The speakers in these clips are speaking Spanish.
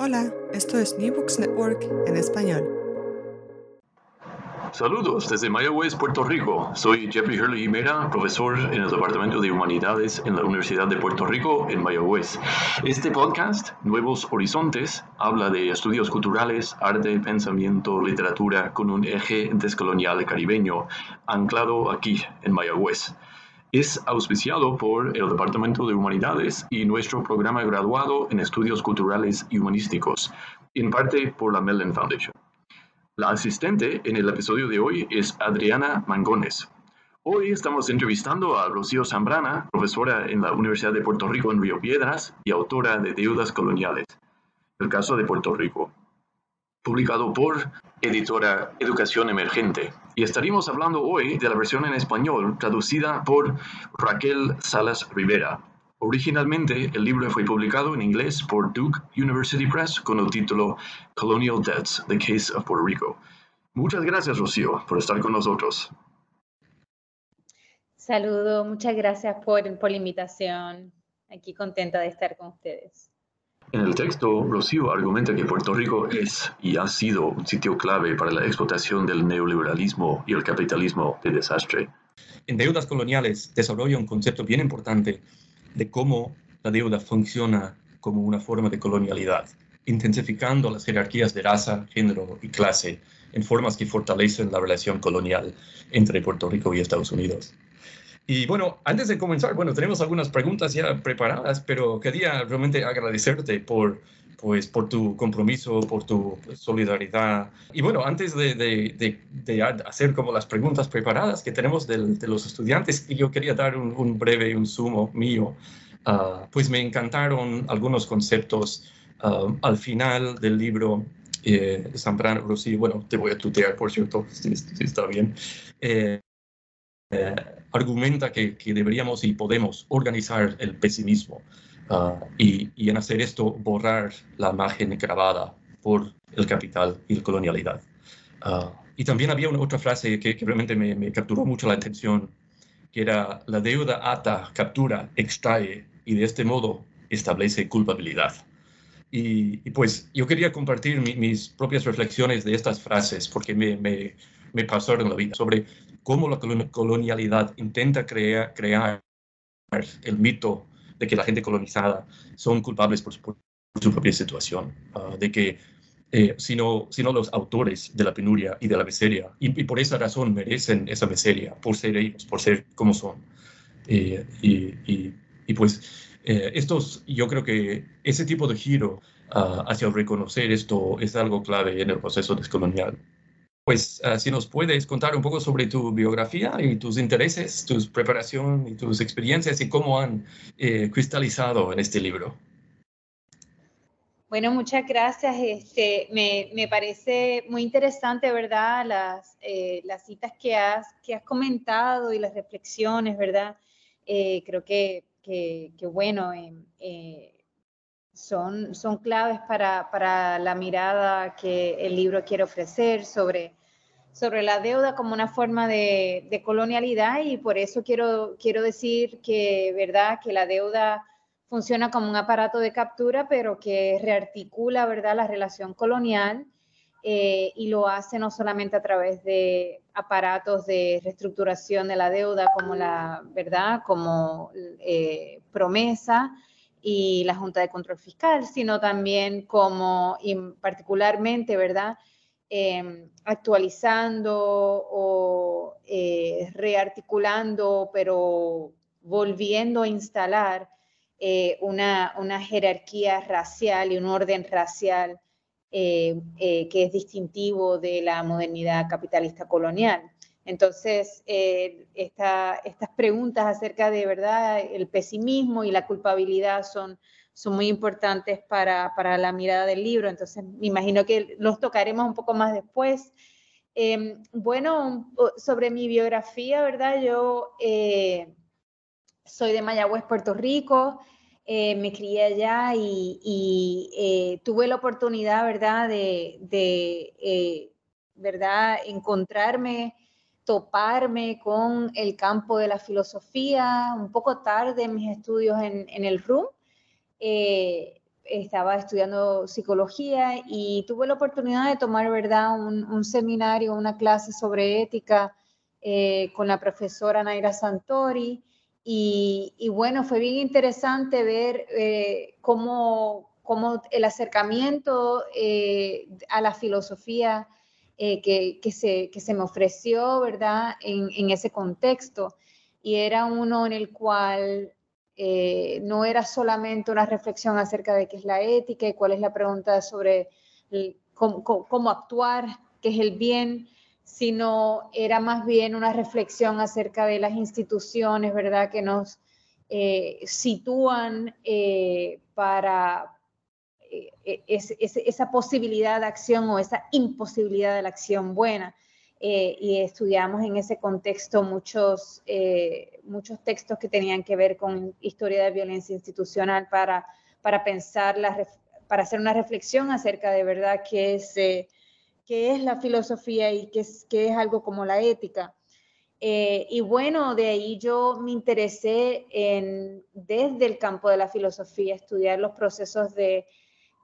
Hola, esto es New Books Network en español. Saludos desde Mayagüez, Puerto Rico. Soy Jeffrey Hurley Jimera, profesor en el Departamento de Humanidades en la Universidad de Puerto Rico en Mayagüez. Este podcast, Nuevos Horizontes, habla de estudios culturales, arte, pensamiento, literatura con un eje descolonial caribeño, anclado aquí en Mayagüez. Es auspiciado por el Departamento de Humanidades y nuestro programa graduado en Estudios Culturales y Humanísticos, en parte por la Mellon Foundation. La asistente en el episodio de hoy es Adriana Mangones. Hoy estamos entrevistando a Rocío Zambrana, profesora en la Universidad de Puerto Rico en Río Piedras y autora de Deudas Coloniales, el caso de Puerto Rico, publicado por editora Educación Emergente. Y estaremos hablando hoy de la versión en español traducida por Raquel Salas Rivera. Originalmente, el libro fue publicado en inglés por Duke University Press con el título Colonial Debts, The Case of Puerto Rico. Muchas gracias, Rocío, por estar con nosotros. Saludo, muchas gracias por, por la invitación. Aquí contenta de estar con ustedes. En el texto, Rocío argumenta que Puerto Rico es y ha sido un sitio clave para la explotación del neoliberalismo y el capitalismo de desastre. En Deudas Coloniales desarrolla un concepto bien importante de cómo la deuda funciona como una forma de colonialidad, intensificando las jerarquías de raza, género y clase en formas que fortalecen la relación colonial entre Puerto Rico y Estados Unidos. Y bueno, antes de comenzar, bueno, tenemos algunas preguntas ya preparadas, pero quería realmente agradecerte por, pues, por tu compromiso, por tu solidaridad. Y bueno, antes de, de, de, hacer como las preguntas preparadas que tenemos de, los estudiantes, yo quería dar un, un breve, un sumo mío. Uh, pues me encantaron algunos conceptos uh, al final del libro eh, de Zambrano Rossi. Bueno, te voy a tutear, por cierto, si, si está bien. Eh, eh, argumenta que, que, deberíamos y podemos organizar el pesimismo uh, y, y, en hacer esto borrar la imagen grabada por el capital y la colonialidad. Uh, y también había una otra frase que, realmente me, me, capturó mucho la atención, que era la deuda ata, captura, extrae y de este modo establece culpabilidad. Y, y pues yo quería compartir mi, mis propias reflexiones de estas frases porque me, me, me pasaron la vida sobre cómo la colonialidad intenta crear, crear el mito de que la gente colonizada son culpables por por su propia situación, uh, de que eh, sino, sino los autores de la penuria y de la miseria, y, y, por esa razón merecen esa miseria, por ser ellos, por ser como son. Eh, y, y, y, pues eh, estos, yo creo que ese tipo de giro uh, hacia reconocer esto es algo clave en el proceso descolonial pues uh, si nos puedes contar un poco sobre tu biografía y tus intereses, tu preparación y tus experiencias y cómo han eh, cristalizado en este libro. Bueno, muchas gracias. Este, me, me parece muy interesante, ¿verdad? Las, eh, las citas que has, que has comentado y las reflexiones, ¿verdad? Eh, creo que, que, que bueno, eh, son, son claves para, para la mirada que el libro quiere ofrecer sobre sobre la deuda como una forma de, colonialidad y por eso quiero, quiero decir que, ¿verdad? que la deuda funciona como un aparato de captura, pero que rearticula ¿verdad? la relación colonial eh, y lo hace no solamente a través de aparatos de reestructuración de la deuda como la verdad, como eh, promesa y la Junta de Control Fiscal, sino también como particularmente, ¿verdad? Eh, actualizando o eh, rearticulando, pero volviendo a instalar eh, una, jerarquía racial y un orden racial eh, que es distintivo de la modernidad capitalista colonial. Entonces, estas preguntas acerca de verdad el pesimismo y la culpabilidad son, son muy importantes para, para, la mirada del libro. Entonces, me imagino que los tocaremos un poco más después. Em, bueno, sobre mi biografía, ¿verdad? Yo soy de Mayagüez, Puerto Rico, eh, me crié allá y, eh, tuve la oportunidad, ¿verdad?, de, eh, ¿verdad?, encontrarme, toparme con el campo de la filosofía un poco tarde en mis estudios en, el RUM. Estaba estudiando psicología y tuve la oportunidad de tomar, ¿verdad?, un, seminario, una clase sobre ética con la profesora Naira Santori. Y, bueno, fue bien interesante ver eh, cómo, cómo, el acercamiento eh, a la filosofía eh, que, que, se, que, se, me ofreció, ¿verdad?, en, en, ese contexto. Y era uno en el cual no era solamente una reflexión acerca de qué es la ética y cuál es la pregunta sobre cómo, actuar, qué es el bien, sino era más bien una reflexión acerca de las instituciones, ¿verdad?, que nos eh, sitúan eh, para eh, esa posibilidad de acción o esa imposibilidad de la acción buena. Y estudiamos en ese contexto muchos, muchos textos que tenían que ver con historia de violencia institucional para, para pensar, para hacer una reflexión acerca de verdad que es qué es la filosofía y qué es, qué es algo como la ética. Eh, y bueno, de ahí yo me interesé en, desde el campo de la filosofía, estudiar los procesos de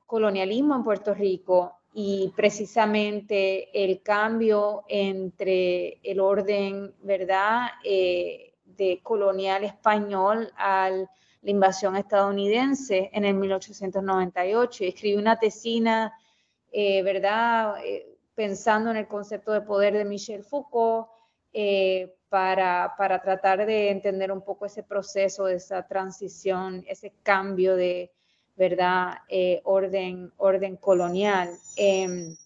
colonialismo en Puerto Rico y precisamente el cambio entre el orden, ¿verdad?, eh, de colonial español a la invasión estadounidense en el 1898. Escribí una tesina, eh, ¿verdad?, pensando en el concepto de poder de Michel Foucault, eh, para, para, tratar de entender un poco ese proceso, esa transición, ese cambio de, ¿verdad?, eh, orden, orden colonial. Em,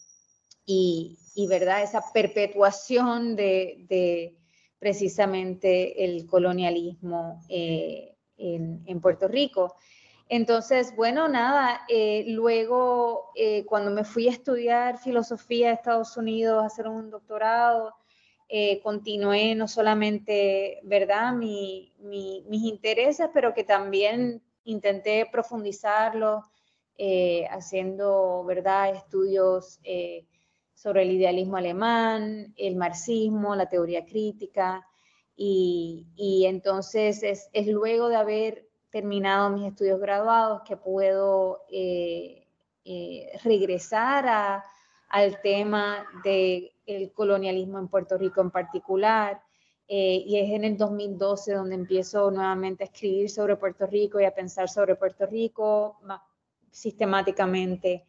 y, y, ¿verdad?, esa perpetuación de, de precisamente el colonialismo eh, en, en Puerto Rico. Entonces, bueno, nada, eh, luego cuando me fui a estudiar filosofía a Estados Unidos, a hacer un doctorado, continué no solamente, ¿verdad?, mis intereses, pero que también intenté profundizarlos, haciendo, ¿verdad?, estudios sobre el idealismo alemán, el marxismo, la teoría crítica. Y, entonces es luego de haber terminado mis estudios graduados, que puedo eh, eh, regresar al tema del colonialismo en Puerto Rico en particular. Eh, y es en el 2012 donde empiezo nuevamente a escribir sobre Puerto Rico y a pensar sobre Puerto Rico más sistemáticamente.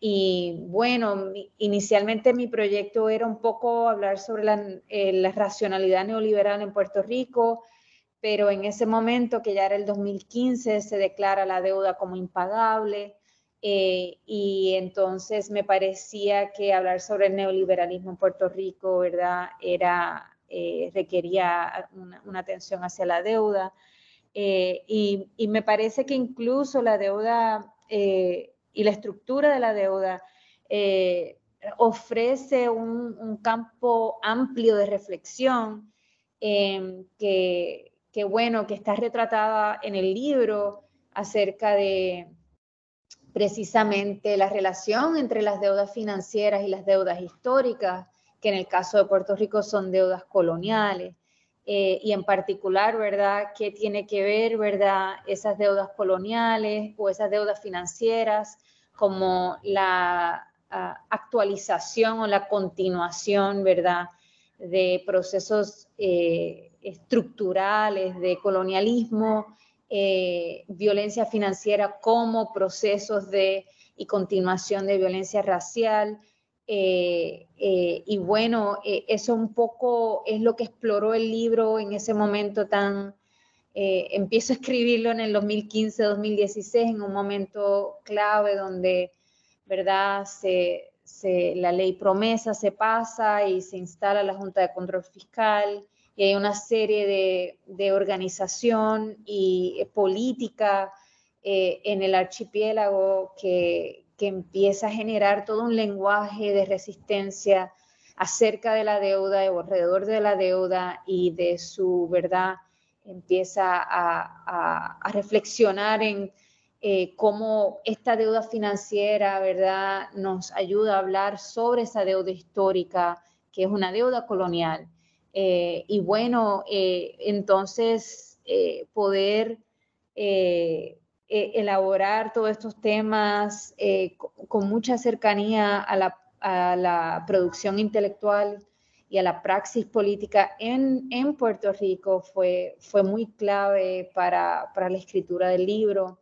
Y bueno, inicialmente mi proyecto era un poco hablar sobre la, la racionalidad neoliberal en Puerto Rico, pero en ese momento, que ya era el 2015, se declara la deuda como impagable. Eh, y entonces me parecía que hablar sobre el neoliberalismo en Puerto Rico, ¿verdad? Era, eh, requería una, atención hacia la deuda. Eh, y, me parece que incluso la deuda y la estructura de la deuda ofrece un, un, campo amplio de reflexión que, que bueno, que está retratada en el libro acerca de precisamente la relación entre las deudas financieras y las deudas históricas, que en el caso de Puerto Rico son deudas coloniales. Eh, y en particular, ¿verdad? ¿Qué tiene que ver, ¿verdad? Esas deudas coloniales o esas deudas financieras como la ah, actualización o la continuación, ¿verdad? De procesos eh, estructurales de colonialismo, eh, violencia financiera como procesos de y continuación de violencia racial Eh, eh, y bueno, eso un poco es lo que exploró el libro en ese momento tan... empiezo a escribirlo en el 2015-2016, en un momento clave donde, ¿verdad? Se, la ley promesa se pasa y se instala la Junta de Control Fiscal y hay una serie de, organización y eh, política eh, en el archipiélago que, empieza a generar todo un lenguaje de resistencia acerca de la deuda o alrededor de la deuda y de su verdad, empieza a, reflexionar en eh, cómo esta deuda financiera, ¿verdad?, nos ayuda a hablar sobre esa deuda histórica, que es una deuda colonial, eh, y bueno, eh, entonces eh, elaborar todos estos temas con, mucha cercanía a la, producción intelectual y a la praxis política en, Puerto Rico fue, fue muy clave para, la escritura del libro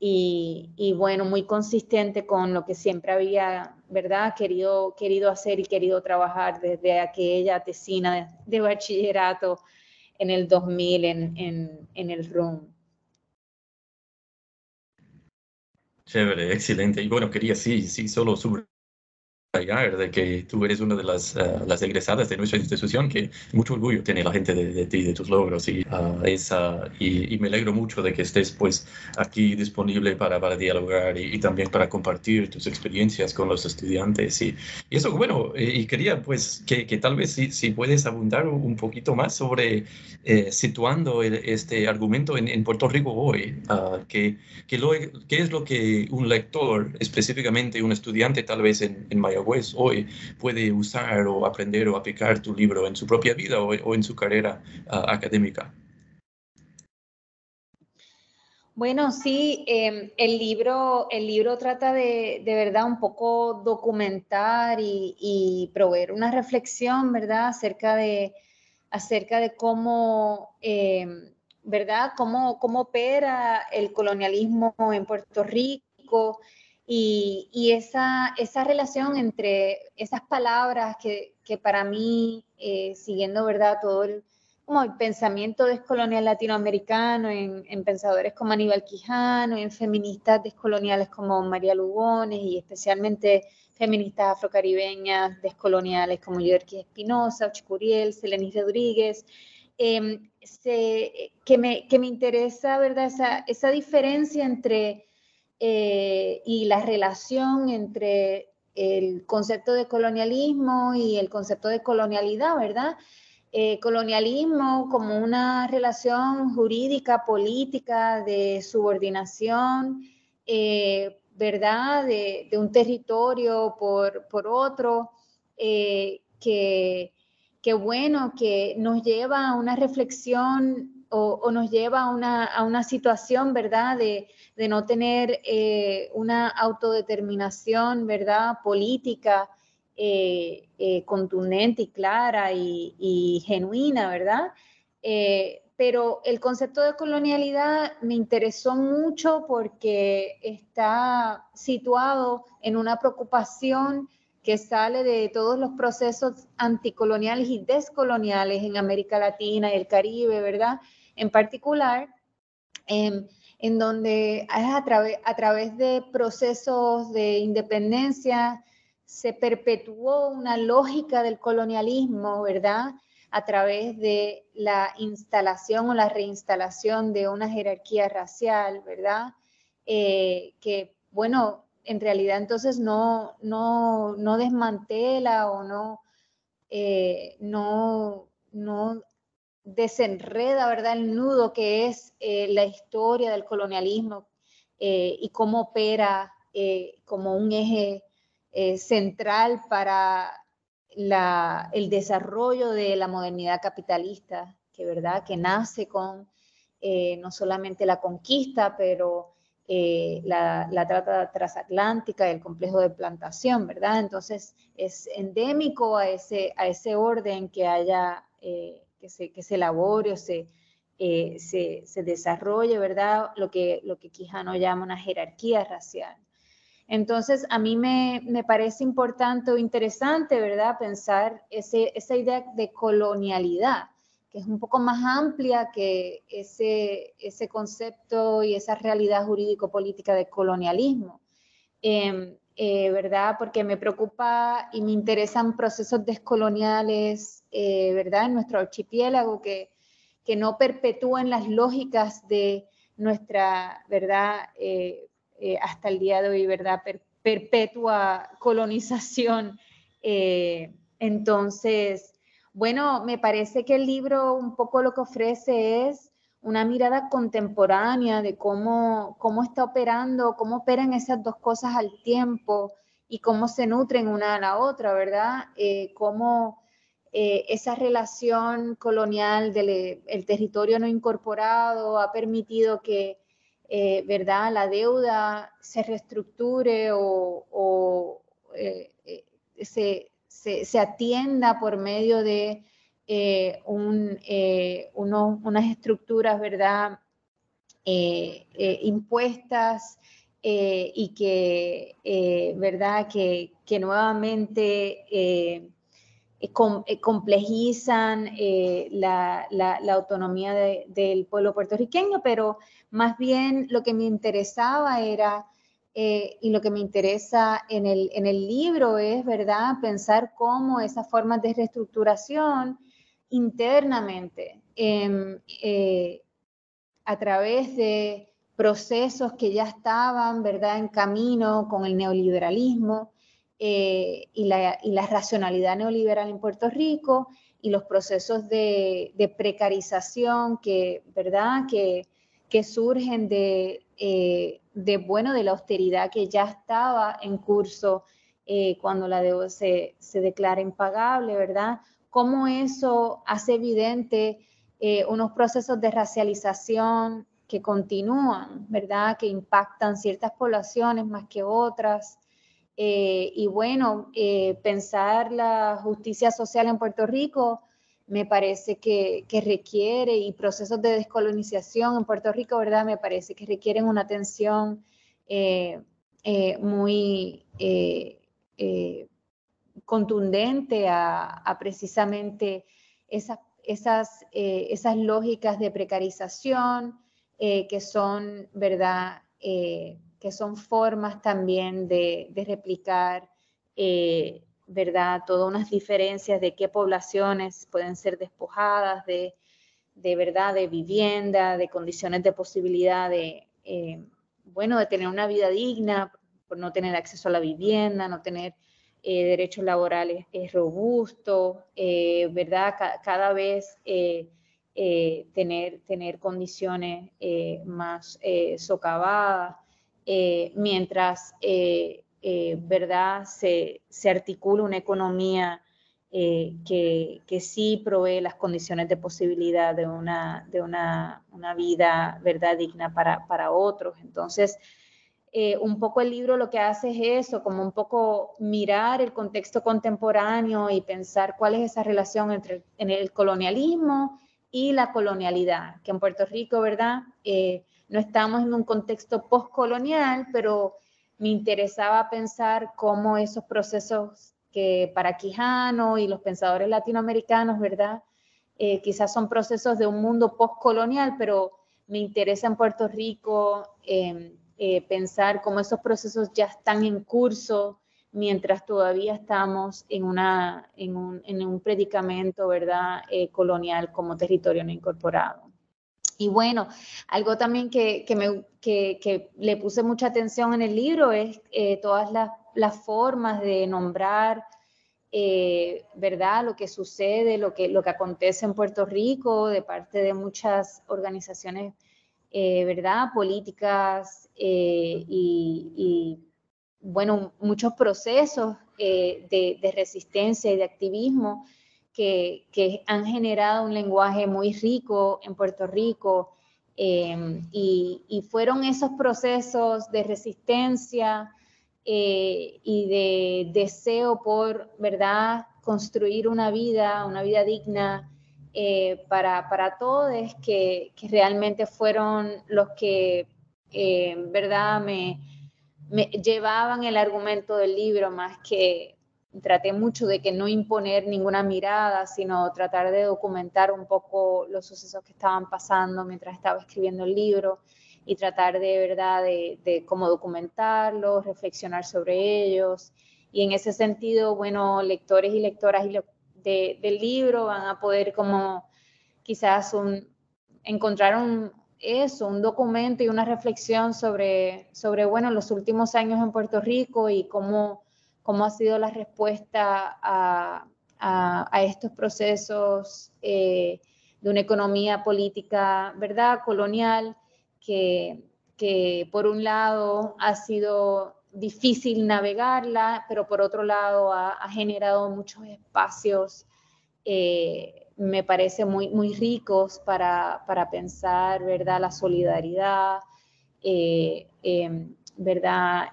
y, bueno, muy consistente con lo que siempre había, ¿verdad? Querido, querido hacer y querido trabajar desde aquella tesina de, bachillerato en el 2000 en, en, en el RUM. Chévere, excelente. Y bueno, quería sí, sí, solo sobre de que tú eres una de las, uh, las egresadas de nuestra institución, que mucho orgullo tiene la gente de, ti, de tus logros, y, uh, esa, y, me alegro mucho de que estés pues aquí disponible para, para dialogar y, también para compartir tus experiencias con los estudiantes. Y, y eso, bueno, y quería pues que, que tal vez si, si, puedes abundar un poquito más sobre eh, situando este argumento en, en, Puerto Rico hoy, uh, que, que, lo, qué es lo que un lector, específicamente un estudiante tal vez en, en Hoy puede usar o aprender o aplicar tu libro en su propia vida o, en su carrera ah, académica? Bueno, sí, em, el, libro, el libro trata de, de verdad un poco documentar y, proveer una reflexión, ¿verdad?, acerca de, acerca de cómo, em, ¿verdad?, cómo, cómo opera el colonialismo en Puerto Rico, y, esa, esa, relación entre esas palabras que, que para mí, eh, siguiendo ¿verdad? todo el, pensamiento descolonial latinoamericano, en, en, pensadores como Aníbal Quijano, en feministas descoloniales como María Lugones y especialmente feministas afrocaribeñas descoloniales como Yorky Espinosa, Chicuriel, Selenis Rodríguez, em, que, me, que me interesa ¿verdad? Esa, esa diferencia entre eh, y la relación entre el concepto de colonialismo y el concepto de colonialidad, ¿verdad? Eh, colonialismo como una relación jurídica, política, de subordinación, eh, ¿verdad? De, un territorio por, por otro, que, que, bueno, que nos lleva a una reflexión o, nos lleva a una, a una situación, ¿verdad?, de, de no tener eh, una autodeterminación, ¿verdad?, política eh, eh, contundente y clara y, genuina, ¿verdad? pero el concepto de colonialidad me interesó mucho porque está situado en una preocupación que sale de todos los procesos anticoloniales y descoloniales en América Latina y el Caribe, ¿verdad? En particular, em, en donde a, a través de procesos de independencia se perpetuó una lógica del colonialismo, ¿verdad? A través de la instalación o la reinstalación de una jerarquía racial, ¿verdad? Eh, que, bueno, en realidad entonces no, no, no desmantela o no, eh, no, no desenreda, ¿verdad?, el nudo que es eh, la historia del colonialismo eh, y cómo opera eh, como un eje central para el desarrollo de la modernidad capitalista, que, ¿verdad?, que nace con no solamente la conquista, pero la, la, trata transatlántica el complejo de plantación, ¿verdad? Entonces es endémico a ese, a ese orden que haya que se, que se elabore o se, eh, se, se, desarrolle, ¿verdad? Lo que, lo que Quijano llama una jerarquía racial. Entonces, a mí me, parece importante o interesante, ¿verdad?, pensar esa idea de colonialidad, que es un poco más amplia que ese, ese concepto y esa realidad jurídico-política de colonialismo. Em, eh, ¿verdad? Porque me preocupa y me interesan procesos descoloniales, eh, ¿verdad? En nuestro archipiélago que, que no perpetúen las lógicas de nuestra, ¿verdad? Eh, hasta el día de hoy, ¿verdad? perpetua colonización. entonces, bueno, me parece que el libro un poco lo que ofrece es una mirada contemporánea de cómo, cómo está operando, cómo operan esas dos cosas al tiempo y cómo se nutren una a la otra, ¿verdad? Eh, cómo eh, esa relación colonial del territorio no incorporado ha permitido que, eh, ¿verdad?, la deuda se reestructure o, se, se atienda por medio de eh, eh, unas estructuras, ¿verdad?, eh, impuestas y que, ¿verdad?, que, nuevamente complejizan la, autonomía del pueblo puertorriqueño, pero más bien lo que me interesaba era... y lo que me interesa en el, en el libro es, ¿verdad?, pensar cómo esas formas de reestructuración internamente em, eh, a través de procesos que ya estaban, ¿verdad?, en camino con el neoliberalismo eh, y, la, racionalidad neoliberal en Puerto Rico y los procesos de, precarización que, ¿verdad?, que, que surgen de, eh, de, bueno, de la austeridad que ya estaba en curso cuando la deuda se, se declara impagable, ¿verdad? Cómo eso hace evidente eh, unos procesos de racialización que continúan, ¿verdad? Que impactan ciertas poblaciones más que otras. Eh, y bueno, eh, pensar la justicia social en Puerto Rico me parece que, requiere, y procesos de descolonización en Puerto Rico, ¿verdad? Me parece que requieren una atención muy contundente a, precisamente esas, esas, eh, esas, lógicas de precarización eh, que son, ¿verdad? Eh, que son formas también de, replicar, ¿verdad? Todas unas diferencias de qué poblaciones pueden ser despojadas de, de verdad, de vivienda, de condiciones de posibilidad de, bueno, de tener una vida digna, por no tener acceso a la vivienda, no tener eh, derechos laborales es robusto, eh, ¿verdad? cada vez eh, tener, tener condiciones más socavadas, mientras, ¿verdad? Se, se, articula una economía que, que, sí provee las condiciones de posibilidad de una, de una, una vida, ¿verdad? Digna para, para otros. Entonces, eh, un poco el libro lo que hace es eso, como un poco mirar el contexto contemporáneo y pensar cuál es esa relación entre el colonialismo y la colonialidad, que en Puerto Rico, ¿verdad? Eh, no estamos en un contexto postcolonial, pero me interesaba pensar cómo esos procesos que para Quijano y los pensadores latinoamericanos, ¿verdad? Eh, quizás son procesos de un mundo postcolonial, pero me interesa en Puerto Rico em, eh, pensar cómo esos procesos ya están en curso mientras todavía estamos en, una, en, un, en un predicamento ¿verdad? Eh, colonial como territorio no incorporado. Y bueno, algo también que, que, me, que, que le puse mucha atención en el libro es eh, todas las, las, formas de nombrar, ¿verdad? Lo que sucede, lo que, lo que acontece en Puerto Rico de parte de muchas organizaciones eh, ¿verdad? Políticas eh, y, bueno, muchos procesos eh, de, resistencia y de activismo que, han generado un lenguaje muy rico en Puerto Rico em, y, fueron esos procesos de resistencia y de deseo por, ¿verdad?, construir una vida, una vida digna, eh, para, para todos que, que, realmente fueron los que, eh, verdad, me, llevaban el argumento del libro más que traté mucho de que no imponer ninguna mirada, sino tratar de documentar un poco los sucesos que estaban pasando mientras estaba escribiendo el libro y tratar de verdad de, cómo documentarlos, reflexionar sobre ellos. Y en ese sentido, bueno, lectores y lectoras del libro van a poder como quizás un, encontrar un, eso, un documento y una reflexión sobre, sobre, bueno, los últimos años en Puerto Rico y cómo, cómo ha sido la respuesta a, a, estos procesos eh, de una economía política, ¿verdad?, colonial, que, que por un lado ha sido difícil navegarla, pero por otro lado ha, generado muchos espacios eh, me parece muy, muy ricos para, para pensar, ¿verdad? La solidaridad, eh, em, ¿verdad?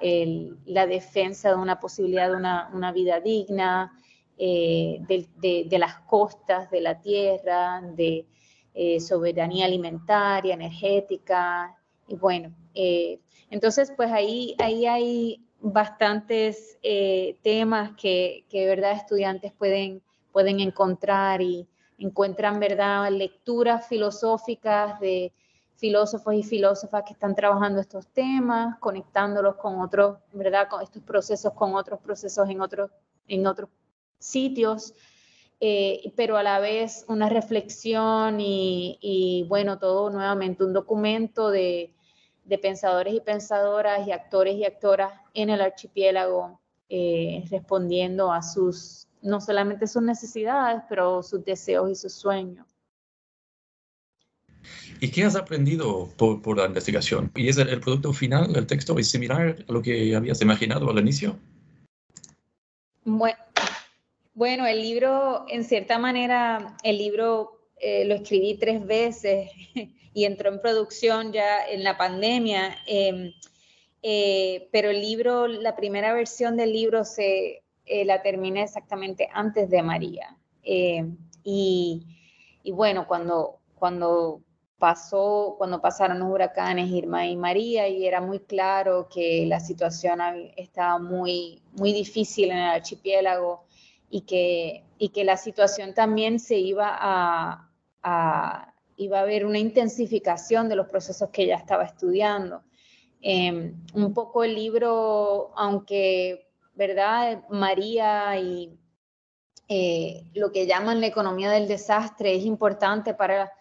la defensa de una posibilidad de una, una vida digna, eh, de, de, las costas, de la tierra, de eh, soberanía alimentaria, energética, y bueno, entonces pues ahí, ahí hay bastantes temas que, que, ¿verdad? Estudiantes pueden, pueden encontrar y, encuentran, ¿verdad?, lecturas filosóficas de filósofos y filósofas que están trabajando estos temas, conectándolos con otros, ¿verdad?, con estos procesos, con otros procesos en otros, en otros sitios, eh, pero a la vez una reflexión y, bueno, todo nuevamente un documento de, pensadores y pensadoras y actores y actoras en el archipiélago eh, respondiendo a sus no solamente sus necesidades, pero sus deseos y sus sueños. ¿Y qué has aprendido por, la investigación? ¿Y es el, producto final, el texto, es similar a lo que habías imaginado al inicio? Bueno, el libro, en cierta manera, el libro eh, lo escribí tres veces y entró en producción ya en la pandemia, em, eh, pero el libro, la primera versión del libro se, eh, la terminé exactamente antes de María. Eh, y, bueno, cuando, cuando pasó, cuando pasaron los huracanes Irma y María, y era muy claro que la situación estaba muy, muy difícil en el archipiélago y que, y que la situación también se iba a, iba a haber una intensificación de los procesos que ella estaba estudiando. Eh, un poco el libro, aunque ¿verdad? María y eh, lo que llaman la economía del desastre es importante para,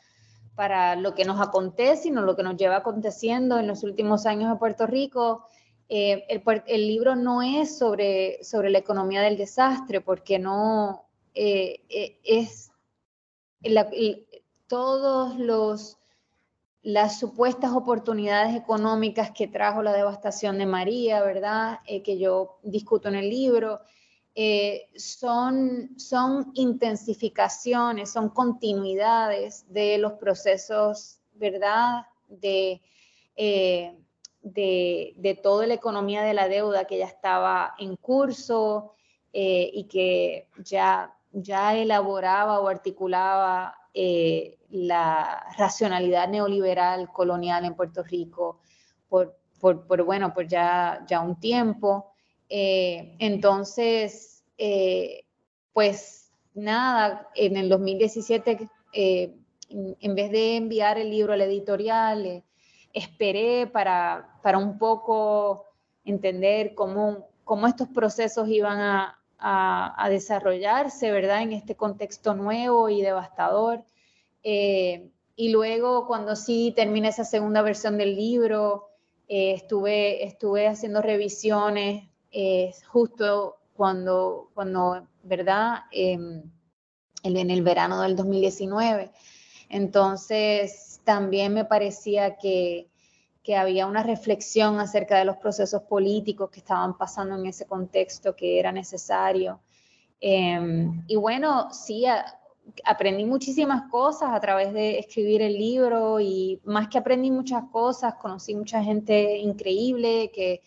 para lo que nos acontece y no lo que nos lleva aconteciendo en los últimos años en Puerto Rico. Eh, el, libro no es sobre, sobre la economía del desastre porque no eh, es todos los las supuestas oportunidades económicas que trajo la devastación de María, ¿verdad? Eh, que yo discuto en el libro, eh, son, son intensificaciones, son continuidades de los procesos, ¿verdad? De, eh, de, de, toda la economía de la deuda que ya estaba en curso y que ya, ya elaboraba o articulaba la racionalidad neoliberal colonial en Puerto Rico por, bueno, por ya, ya un tiempo. Eh, entonces, eh, pues nada, en el 2017, eh, en vez de enviar el libro a la editorial, esperé para, para un poco entender cómo, cómo estos procesos iban a, a, desarrollarse, ¿verdad? En este contexto nuevo y devastador. Eh, y luego, cuando sí terminé esa segunda versión del libro, eh, estuve, estuve haciendo revisiones eh, justo cuando, cuando ¿verdad? Em, en el verano del 2019. Entonces, también me parecía que, que había una reflexión acerca de los procesos políticos que estaban pasando en ese contexto que era necesario. Em, y bueno, sí, aprendí muchísimas cosas a través de escribir el libro y más que aprendí muchas cosas, conocí mucha gente increíble que,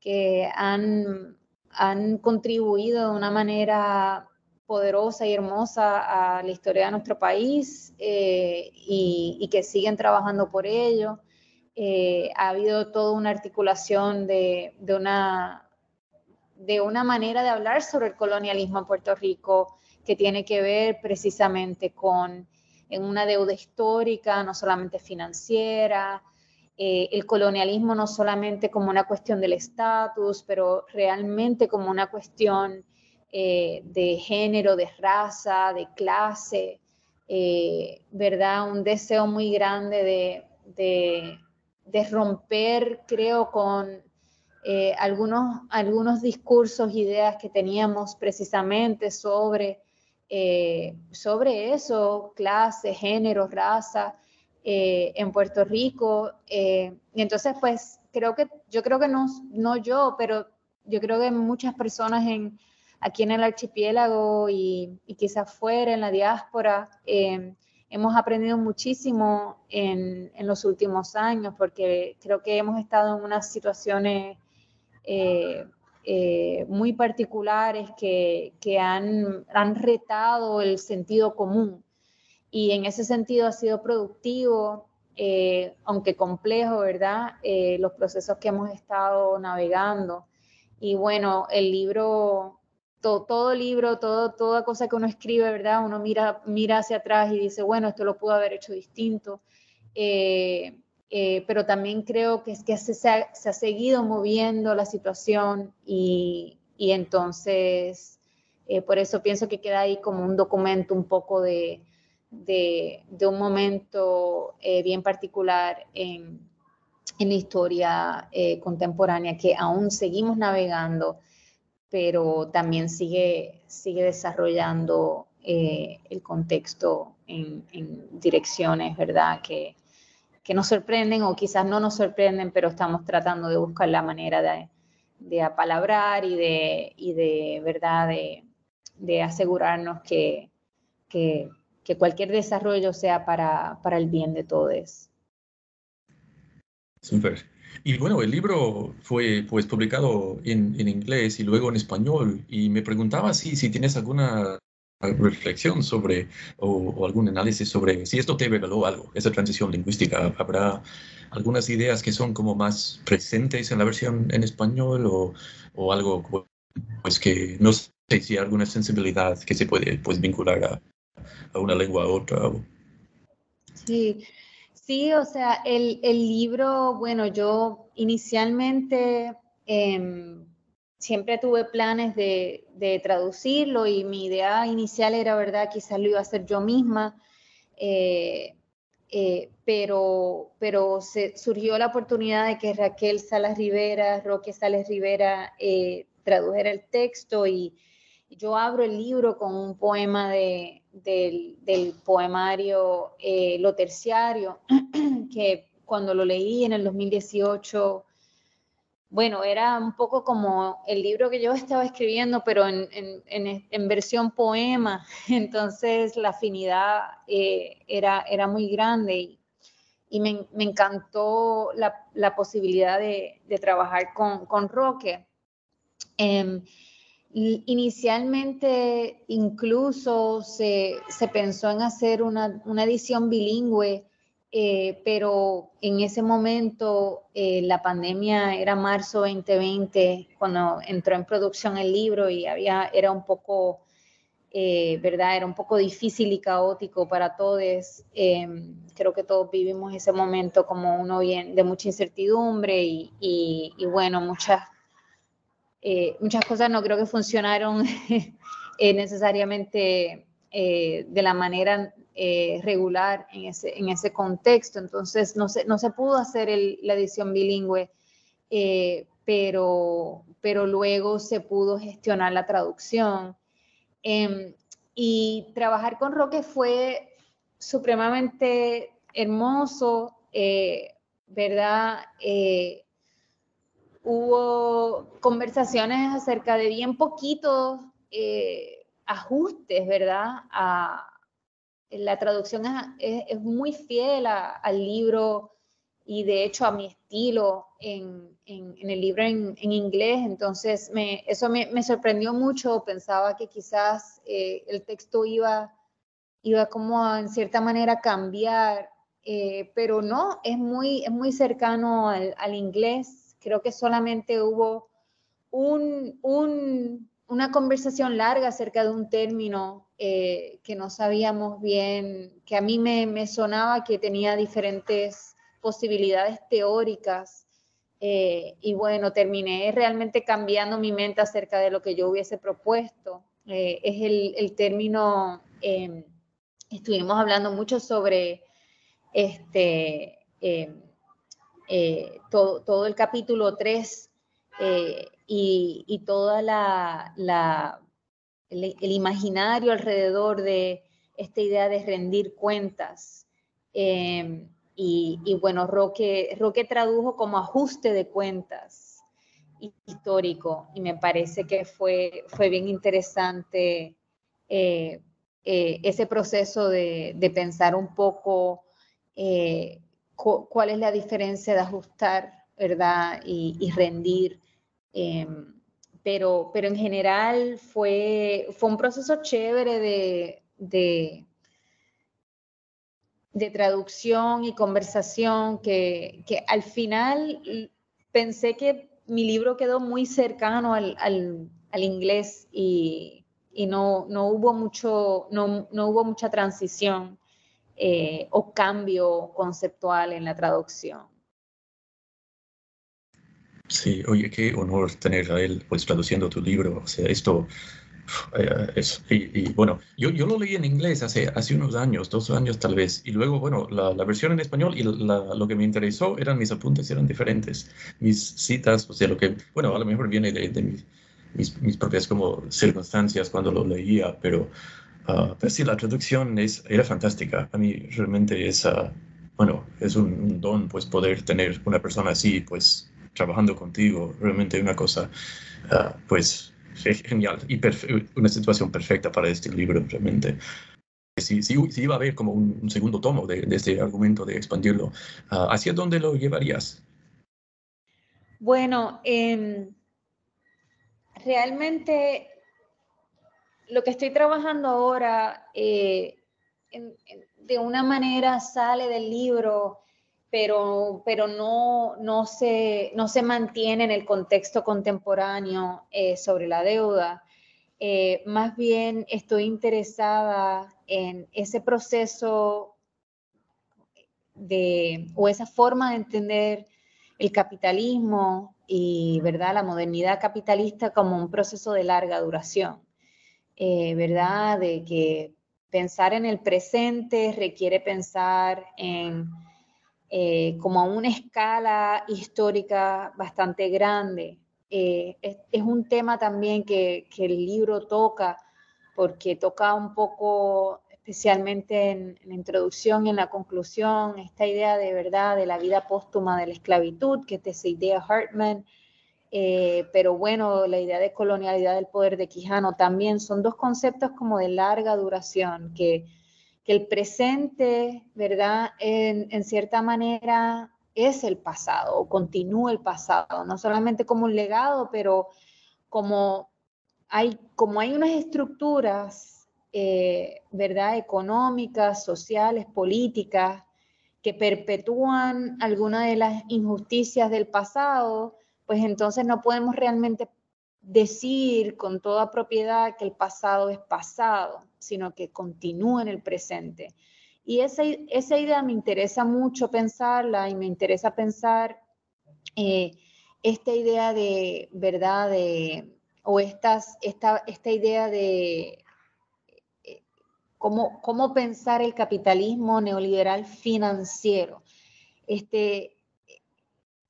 que han, han contribuido de una manera poderosa y hermosa a la historia de nuestro país eh, y, y, que siguen trabajando por ello. Eh, ha habido toda una articulación de, una, de una manera de hablar sobre el colonialismo en Puerto Rico que tiene que ver precisamente con en una deuda histórica, no solamente financiera, eh, el colonialismo no solamente como una cuestión del estatus, pero realmente como una cuestión eh, de género, de raza, de clase, eh, ¿verdad? Un deseo muy grande de, romper, creo, con algunos, algunos discursos, ideas que teníamos precisamente sobre, sobre eso, clase, género, raza, eh, en Puerto Rico. Eh, y entonces, pues, creo que, yo creo que no, no yo, pero yo creo que muchas personas aquí en el archipiélago y, quizás fuera, en la diáspora, eh, hemos aprendido muchísimo en, en, los últimos años, porque creo que hemos estado en unas situaciones muy particulares que, que han, han retado el sentido común y en ese sentido ha sido productivo, eh, aunque complejo, ¿verdad? Eh, los procesos que hemos estado navegando. Y bueno, el libro, todo, libro, todo, toda cosa que uno escribe, ¿verdad? Uno mira, mira hacia atrás y dice, bueno, esto lo pudo haber hecho distinto. Eh, pero también creo que es que se, ha, se, ha, seguido moviendo la situación y, y entonces por eso pienso que queda ahí como un documento un poco de, de, un momento eh, bien particular en, en la historia eh, contemporánea que aún seguimos navegando, pero también sigue, sigue desarrollando eh, el contexto en, direcciones, ¿verdad? Que, que, nos sorprenden o quizás no nos sorprenden, pero estamos tratando de buscar la manera de, de apalabrar y de, y de ¿verdad? De, de asegurarnos que, que cualquier desarrollo sea para, para el bien de todos. Súper. Y bueno, el libro fue pues publicado en, en, inglés y luego en español. Y me preguntaba si, si tienes alguna reflexión sobre o, algún análisis sobre si esto te reveló algo, esa transición lingüística. ¿Habrá algunas ideas que son como más presentes en la versión en español o, o algo pues que no sé si hay alguna sensibilidad que se puede pues vincular a, a una lengua a otra. Sí, sí, o sea, el, libro, bueno, yo inicialmente em, siempre tuve planes de, traducirlo y mi idea inicial era, ¿verdad? Quizás lo iba a hacer yo misma. Eh, eh, pero, pero se, surgió la oportunidad de que Raquel Salas Rivera, Roque Salas Rivera, eh, tradujera el texto y yo abro el libro con un poema de, del, poemario eh, Lo Terciario, que cuando lo leí en el 2018, bueno, era un poco como el libro que yo estaba escribiendo, pero en, en, versión poema, entonces la afinidad eh, era, era muy grande y, y me, me, encantó la, la posibilidad de, de, trabajar con, con Roque. Eh, Inicialmente incluso se, pensó en hacer una, edición bilingüe, eh, pero en ese momento eh, la pandemia era marzo 2020 cuando entró en producción el libro y había, era un poco, eh, ¿verdad? Era un poco difícil y caótico para todos. Em, creo que todos vivimos ese momento como uno bien de mucha incertidumbre y, y bueno, muchas eh, muchas cosas no creo que funcionaron eh, necesariamente eh, de la manera regular en ese, en ese contexto. Entonces, no se, no se pudo hacer la edición bilingüe, pero, pero luego se pudo gestionar la traducción. Em, y trabajar con Roque fue supremamente hermoso, ¿verdad? Hubo conversaciones acerca de bien poquitos eh, ajustes, ¿verdad? la traducción es, muy fiel al libro y de hecho a mi estilo en, el libro en, inglés, entonces me, eso me, sorprendió mucho, pensaba que quizás eh, el texto iba, iba como a, en cierta manera cambiar eh, pero no, es muy, es muy cercano al, al inglés. Creo que solamente hubo un, un, una conversación larga acerca de un término eh, que no sabíamos bien, que a mí me, me sonaba que tenía diferentes posibilidades teóricas. Eh, y bueno, terminé realmente cambiando mi mente acerca de lo que yo hubiese propuesto. Eh, es el, el término, em, estuvimos hablando mucho sobre este, em, todo, todo, el capítulo 3 y, y, toda la, la el, imaginario alrededor de esta idea de rendir cuentas. Em, y, bueno, Roque, Roque tradujo como ajuste de cuentas histórico y me parece que fue, fue bien interesante eh, eh, ese proceso de, de, pensar un poco eh, cuál es la diferencia de ajustar, ¿verdad? Y, y rendir. Em, pero, pero en general fue, fue un proceso chévere de, de, de traducción y conversación que, que, al final pensé que mi libro quedó muy cercano al, al, al inglés y, y, no, no, hubo mucho, no, no hubo mucha transición eh, o cambio conceptual en la traducción. Sí, oye, qué honor tener a él pues traduciendo tu libro. O sea, esto eh, es, y, bueno, yo, yo lo leí en inglés hace, hace unos años, dos años tal vez, y luego, bueno, la, la versión en español y lo que me interesó eran mis apuntes, eran diferentes, mis citas, o sea, lo que, bueno, a lo mejor viene de, de mis, mis, propias como circunstancias cuando lo leía, pero, uh, pero sí, la traducción es, era fantástica. A mí realmente es, uh, bueno, es un, un don, pues, poder tener una persona así, pues, trabajando contigo, realmente una cosa, uh, pues, genial y una situación perfecta para este libro, realmente. Si, si, si iba a haber como un, segundo tomo de, de, este argumento, de expandirlo, uh, ¿hacia dónde lo llevarías? Bueno, eh, realmente lo que estoy trabajando ahora eh, de una manera sale del libro pero, pero no, no, se, no se mantiene en el contexto contemporáneo eh, sobre la deuda. Eh, más bien estoy interesada en ese proceso de, o esa forma de entender el capitalismo y ¿verdad? la modernidad capitalista como un proceso de larga duración, eh, ¿verdad? De que pensar en el presente requiere pensar en eh, como una escala histórica bastante grande. Eh, es, un tema también que, que, el libro toca, porque toca un poco, especialmente en, en, la introducción y en la conclusión, esta idea de verdad de la vida póstuma de la esclavitud, que es esa idea Hartman, eh, pero bueno, la idea de colonialidad del poder de Quijano también son dos conceptos como de larga duración que que el presente, ¿verdad? En, cierta manera es el pasado o continúa el pasado, no solamente como un legado, pero como hay, como hay unas estructuras, eh, ¿verdad? Económicas, sociales, políticas, que perpetúan alguna de las injusticias del pasado, pues entonces no podemos realmente decir con toda propiedad que el pasado es pasado, sino que continúa en el presente. Y esa, esa idea me interesa mucho pensarla y me interesa pensar eh, esta idea de, ¿verdad? De, o estas, esta, esta idea de eh, cómo, cómo pensar el capitalismo neoliberal financiero. Este,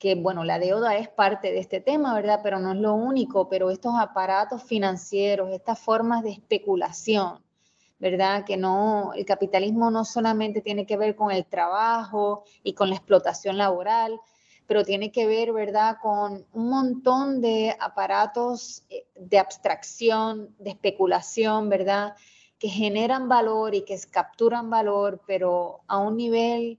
que bueno, la deuda es parte de este tema, ¿verdad? Pero no es lo único, pero estos aparatos financieros, estas formas de especulación, ¿verdad? Que no, el capitalismo no solamente tiene que ver con el trabajo y con la explotación laboral, pero tiene que ver, ¿verdad?, con un montón de aparatos eh, de abstracción, de especulación, ¿verdad?, que generan valor y que capturan valor, pero a un nivel,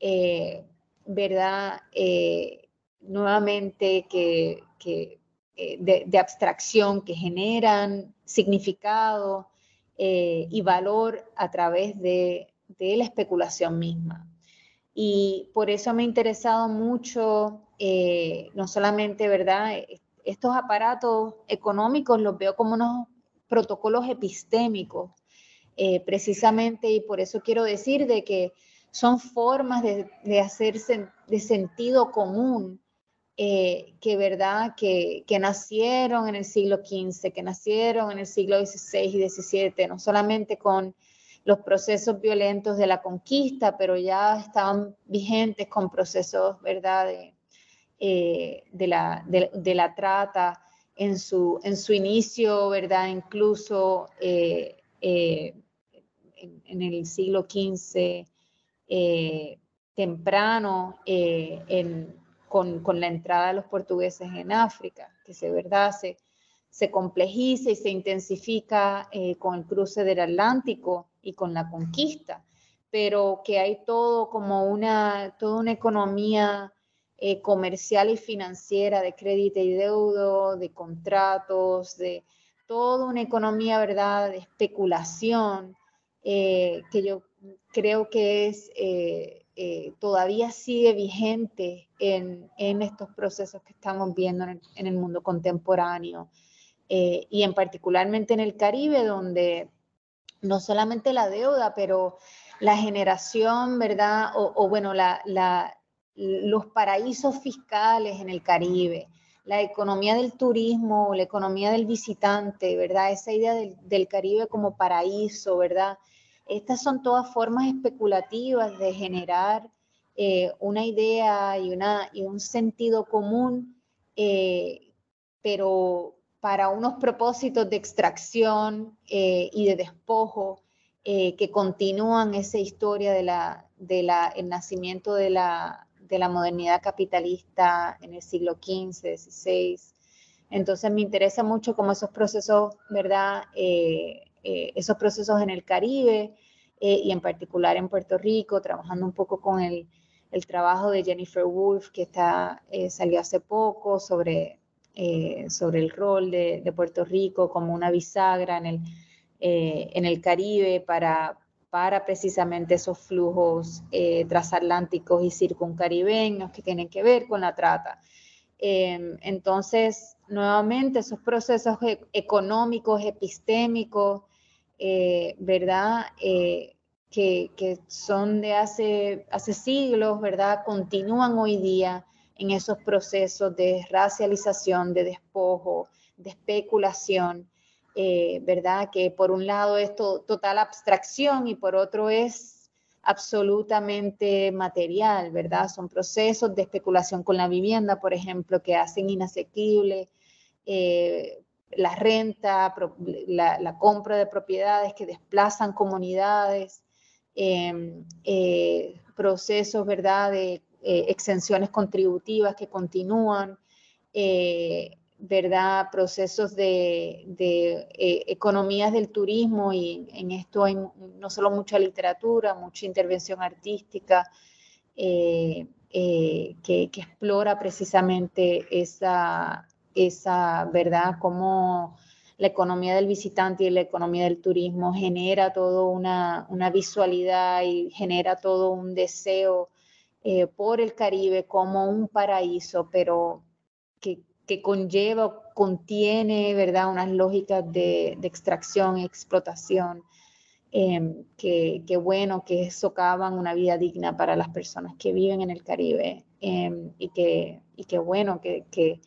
eh, ¿verdad?, eh, nuevamente que, que eh, de, abstracción que generan significado eh, y valor a través de, de, la especulación misma. Y por eso me ha interesado mucho, eh, no solamente, ¿verdad? Estos aparatos económicos los veo como unos protocolos epistémicos, precisamente, y por eso quiero decir de que son formas de, de hacerse de sentido común eh, que, ¿verdad? Que, que, nacieron en el siglo XV, que nacieron en el siglo XVI y XVII, no solamente con los procesos violentos de la conquista, pero ya estaban vigentes con procesos, ¿verdad? De, eh, de, la, de, la, trata en su, en su inicio, ¿verdad? Incluso eh, en, en, el siglo XV temprano, en con, la entrada de los portugueses en África, que se, ¿verdad? se, complejiza y se intensifica eh, con el cruce del Atlántico y con la conquista, pero que hay todo como una, toda una economía eh, comercial y financiera de crédito y deudo, de contratos, de toda una economía, ¿verdad?, de especulación, eh, que yo creo que es eh, todavía sigue vigente en, estos procesos que estamos viendo en el, mundo contemporáneo eh, y en particularmente en el Caribe, donde no solamente la deuda, pero la generación, ¿verdad? O, bueno, los paraísos fiscales en el Caribe, la economía del turismo, la economía del visitante, ¿verdad? Esa idea del Caribe como paraíso, ¿verdad? Estas son todas formas especulativas de generar eh, una idea y, una, y un sentido común, eh, pero para unos propósitos de extracción eh, y de despojo que continúan esa historia del de la, nacimiento de la, de la modernidad capitalista en el siglo XV, XVI. Entonces me interesa mucho cómo esos procesos, ¿verdad? Eh, esos procesos en el Caribe eh, y en particular en Puerto Rico, trabajando un poco con el, el trabajo de Jennifer Wolf que está, eh, salió hace poco sobre, sobre el rol de, de, Puerto Rico como una bisagra en el, en el Caribe para, para precisamente esos flujos transatlánticos y circuncaribeños que tienen que ver con la trata. entonces, nuevamente, esos procesos e, económicos, epistémicos, eh, ¿verdad? Eh, que, son de hace, hace siglos, ¿verdad? Continúan hoy día en esos procesos de racialización, de despojo, de especulación, eh, ¿verdad? Que por un lado es total abstracción y por otro es absolutamente material, ¿verdad? Son procesos de especulación con la vivienda, por ejemplo, que hacen inasequible la renta, la, compra de propiedades que desplazan comunidades, em, eh, procesos, ¿verdad?, de eh, exenciones contributivas que continúan, eh, ¿verdad?, procesos de, economías del turismo y en esto hay no solo mucha literatura, mucha intervención artística que, que explora precisamente esa esa, ¿verdad? Cómo la economía del visitante y la economía del turismo genera toda una, visualidad y genera todo un deseo eh, por el Caribe como un paraíso, pero que, conlleva, contiene, ¿verdad? Unas lógicas de, extracción y explotación. Em, que, bueno, que socavan una vida digna para las personas que viven en el Caribe em, y, que, y que bueno, que, que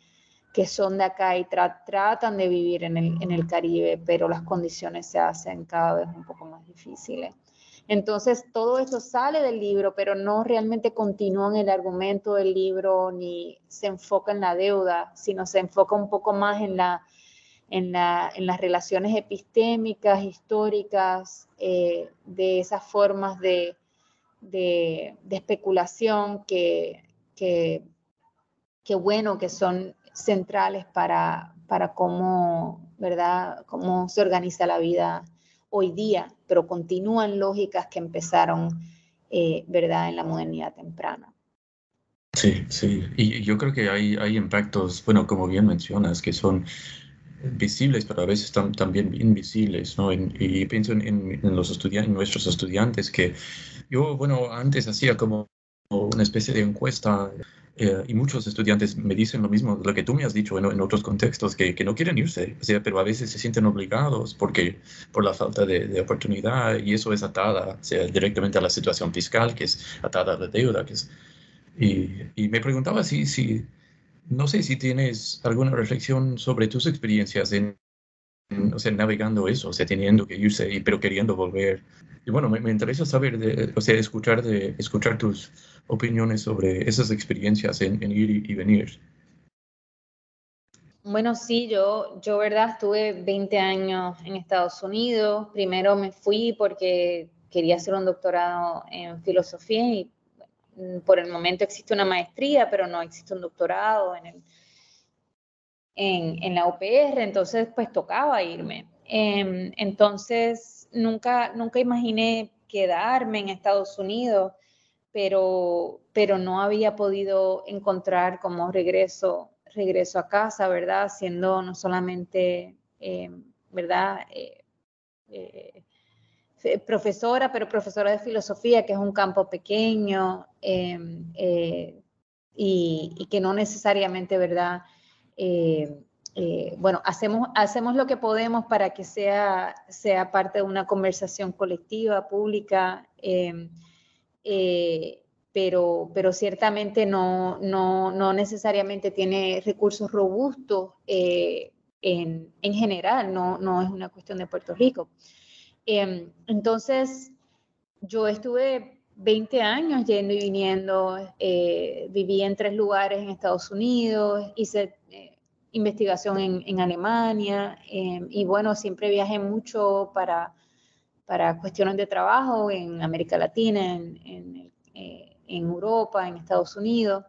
son de acá y tratan de vivir en el, Caribe, pero las condiciones se hacen cada vez un poco más difíciles. Entonces, todo eso sale del libro, pero no realmente continúa en el argumento del libro ni se enfoca en la deuda, sino se enfoca un poco más en, la, en, la, en las relaciones epistémicas, históricas, eh, de esas formas de, especulación que, que, que, bueno, que son centrales para, para cómo, ¿verdad? cómo se organiza la vida hoy día, pero continúan lógicas que empezaron, eh, ¿verdad?, en la modernidad temprana. Sí, sí, y yo creo que hay, hay impactos, bueno, como bien mencionas, que son visibles, pero a veces también invisibles, ¿no? y pienso en, en, los estudiantes, nuestros estudiantes, que yo, bueno, antes hacía como una especie de encuesta eh, y muchos estudiantes me dicen lo mismo, lo que tú me has dicho en, en otros contextos, que, que, no quieren irse, o sea, pero a veces se sienten obligados porque, por la falta de, de, oportunidad y eso es atada sea, directamente a la situación fiscal, que es atada a la deuda. Que es, y, y me preguntaba si, si, no sé si tienes alguna reflexión sobre tus experiencias en, o sea, navegando eso, o sea, teniendo que irse, pero queriendo volver. Y bueno, me, me interesa saber, de, o sea, escuchar, de, escuchar tus opiniones sobre esas experiencias en, en ir y, y, venir. Bueno, sí, yo, yo, verdad, estuve 20 años en Estados Unidos. Primero me fui porque quería hacer un doctorado en filosofía y por el momento existe una maestría, pero no existe un doctorado en, el, en, en la UPR, entonces pues tocaba irme. Eh, entonces nunca, nunca imaginé quedarme en Estados Unidos pero, pero no había podido encontrar como regreso, regreso a casa, ¿verdad? Siendo no solamente, eh, ¿verdad? Eh, eh, profesora, pero profesora de filosofía, que es un campo pequeño em, eh, y, que no necesariamente, ¿verdad? Eh, bueno, hacemos, hacemos lo que podemos para que sea, sea parte de una conversación colectiva, pública. Em, eh, pero, pero ciertamente no, no, no, necesariamente tiene recursos robustos eh, en, en, general, no, no es una cuestión de Puerto Rico. Eh, entonces, yo estuve 20 años yendo y viniendo, eh, viví en tres lugares en Estados Unidos, hice eh, investigación en, Alemania y bueno, siempre viajé mucho para para cuestiones de trabajo en América Latina, en, eh, Europa, en Estados Unidos.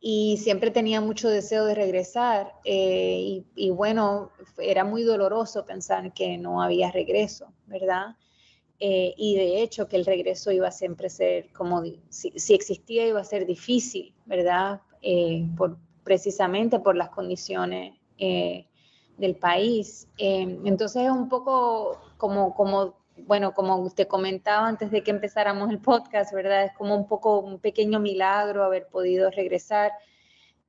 Y siempre tenía mucho deseo de regresar y, bueno, era muy doloroso pensar que no había regreso, ¿verdad? Eh, y de hecho que el regreso iba a siempre ser como, si, si existía iba a ser difícil, ¿verdad? Eh, por, precisamente por las condiciones del país. Eh, entonces es un poco como, como, bueno, como usted comentaba antes de que empezáramos el podcast, ¿verdad? Es como un poco un pequeño milagro haber podido regresar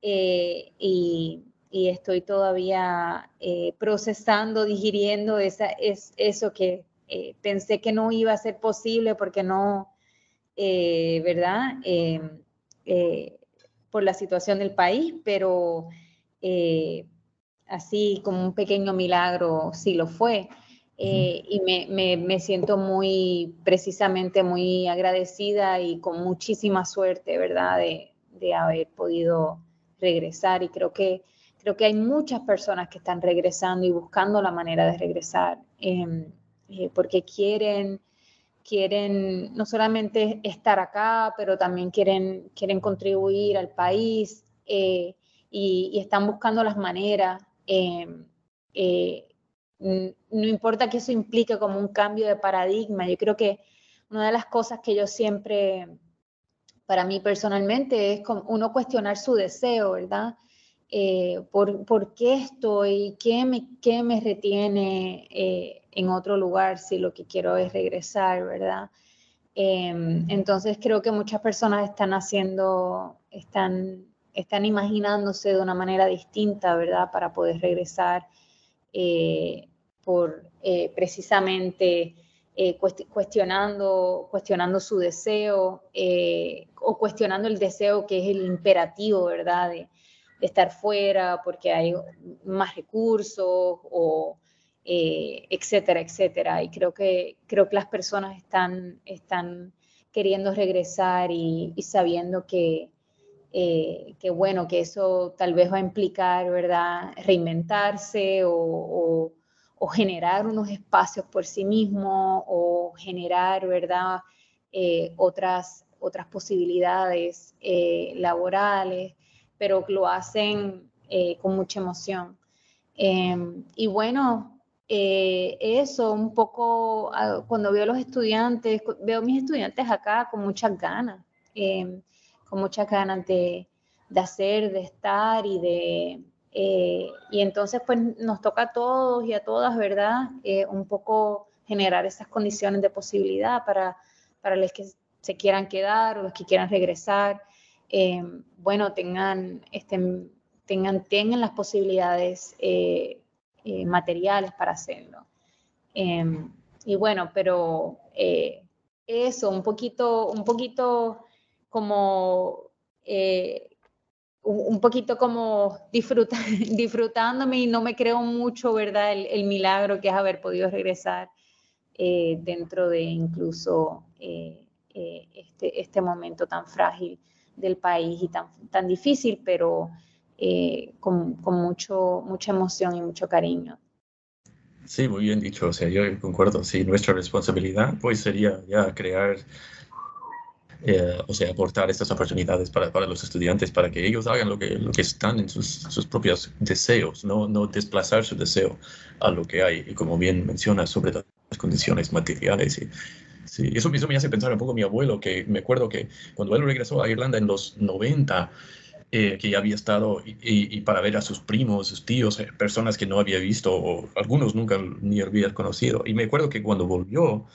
eh, y, y, estoy todavía eh, procesando, digiriendo esa, es, eso que eh, pensé que no iba a ser posible porque no, eh, ¿verdad? por la situación del país, pero así como un pequeño milagro, sí lo fue. Eh, y me, me, me, siento muy, precisamente muy agradecida y con muchísima suerte, ¿verdad?, de, de, haber podido regresar. Y creo que, creo que hay muchas personas que están regresando y buscando la manera de regresar, eh, eh, porque quieren, quieren no solamente estar acá, pero también quieren, quieren contribuir al país y, y están buscando las maneras eh, eh, no importa que eso implique como un cambio de paradigma, yo creo que una de las cosas que yo siempre, para mí personalmente, es como uno cuestionar su deseo, ¿verdad? Eh, por, por, qué estoy? ¿Qué me, qué me retiene eh, en otro lugar si lo que quiero es regresar, ¿verdad? Eh, entonces creo que muchas personas están haciendo, están están imaginándose de una manera distinta, ¿verdad? Para poder regresar eh, por eh, precisamente eh, cuestionando, cuestionando su deseo o cuestionando el deseo que es el imperativo, ¿verdad? De estar fuera porque hay más recursos o etcétera, etcétera. Y creo que, creo que las personas están, están queriendo regresar y, sabiendo que, eh, que bueno, que eso tal vez va a implicar, ¿verdad?, reinventarse o, generar unos espacios por sí mismo o generar, ¿verdad?, eh, otras, otras posibilidades eh, laborales, pero lo hacen eh, con mucha emoción. Em, y bueno, eso un poco, ah, cuando veo a los estudiantes, veo a mis estudiantes acá con muchas ganas. Em, con muchas ganas de, de hacer, de estar y de... Eh, y entonces pues nos toca a todos y a todas, ¿verdad? Eh, un poco generar esas condiciones de posibilidad para, para, los que, se quieran quedar o los que quieran regresar, em, bueno, tengan, estén, tengan, tengan las posibilidades eh, eh, materiales para hacerlo. Em, y bueno, pero eh, eso, un poquito, un poquito como un poquito como disfruta, disfrutándome y no me creo mucho, ¿verdad? El, milagro que es haber podido regresar dentro de incluso eh, este, este momento tan frágil del país y tan, tan difícil, pero eh, con, con, mucho, mucha emoción y mucho cariño. Sí, muy bien dicho. O sea, yo concuerdo. Sí, nuestra responsabilidad pues sería ya crear, eh, o sea, aportar estas oportunidades para, para, los estudiantes, para que ellos hagan lo que, lo que están en sus, sus propios deseos, no, no desplazar su deseo a lo que hay. Y como bien menciona, sobre las condiciones materiales y Sí, eso, eso me hace pensar un poco mi abuelo, que me acuerdo que cuando él regresó a Irlanda en los 90, eh, que había estado y, para ver a sus primos, sus tíos, eh, personas que no había visto, o algunos nunca ni había conocido. Y me acuerdo que cuando volvió,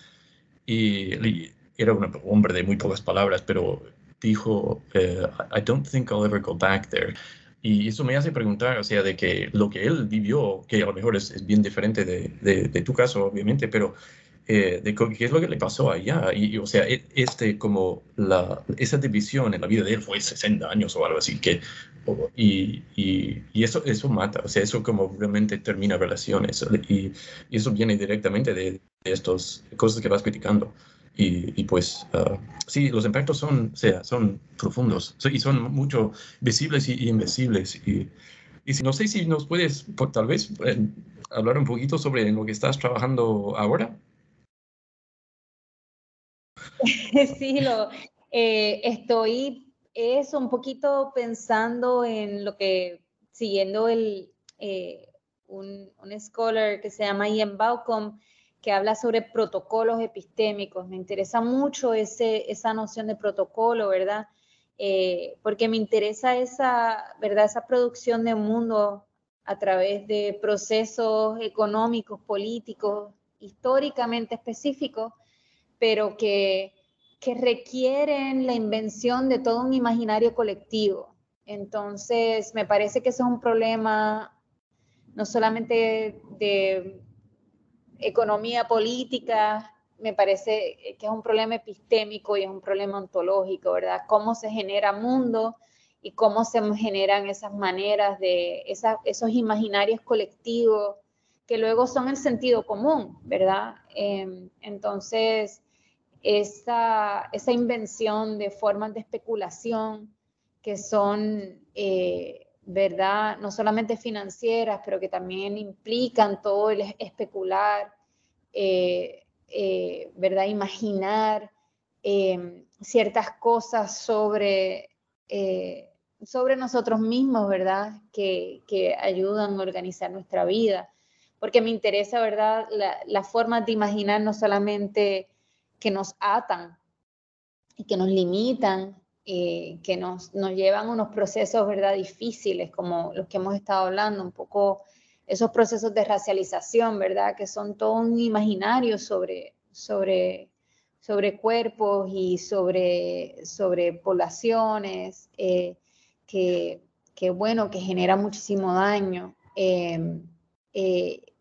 y, era un hombre de muy pocas palabras, pero dijo, eh, I don't think I'll ever go back there. Y eso me hace preguntar, o sea, de que lo que él vivió, que a lo mejor es, es bien diferente de, de, de, tu caso, obviamente, pero eh, de qué es lo que le pasó allá. Y, o sea, e, este, como la, esa división en la vida de él fue 60 años o algo así, que, y, y, y, eso, eso mata, o sea, eso como realmente termina relaciones. Y, y eso viene directamente de, estas cosas que vas criticando. Y, pues uh, sí, los impactos son, o sea, son profundos y son mucho visibles y, invisibles. Y, y no sé si nos puedes, tal vez, eh, hablar un poquito sobre lo que estás trabajando ahora. sí, lo, eh, estoy es un poquito pensando en lo que, siguiendo el, eh, un, un, scholar que se llama Ian Baucom, que habla sobre protocolos epistémicos. Me interesa mucho ese, esa noción de protocolo, ¿verdad? Eh, porque me interesa esa, ¿verdad? Esa producción de mundo a través de procesos económicos, políticos, históricamente específicos, pero que, requieren la invención de todo un imaginario colectivo. Entonces, me parece que eso es un problema no solamente de economía política, me parece que es un problema epistémico y es un problema ontológico, ¿verdad? Cómo se genera mundo y cómo se generan esas maneras de esos imaginarios colectivos que luego son el sentido común, ¿verdad? Em, entonces, esa, esa, invención de formas de especulación que son, eh, ¿verdad? No solamente financieras, pero que también implican todo el especular, eh, eh, ¿verdad? Imaginar em, ciertas cosas sobre, sobre nosotros mismos, ¿verdad? Que, que ayudan a organizar nuestra vida porque me interesa, ¿verdad? La, la forma de imaginar no solamente que nos atan y que nos limitan, eh, que nos, nos llevan a unos procesos, ¿verdad? Difíciles, como los que hemos estado hablando, un poco esos procesos de racialización, ¿verdad? Que son todo un imaginario sobre, sobre, sobre cuerpos y sobre, sobre poblaciones, eh, que, que, bueno, que genera muchísimo daño. Eh,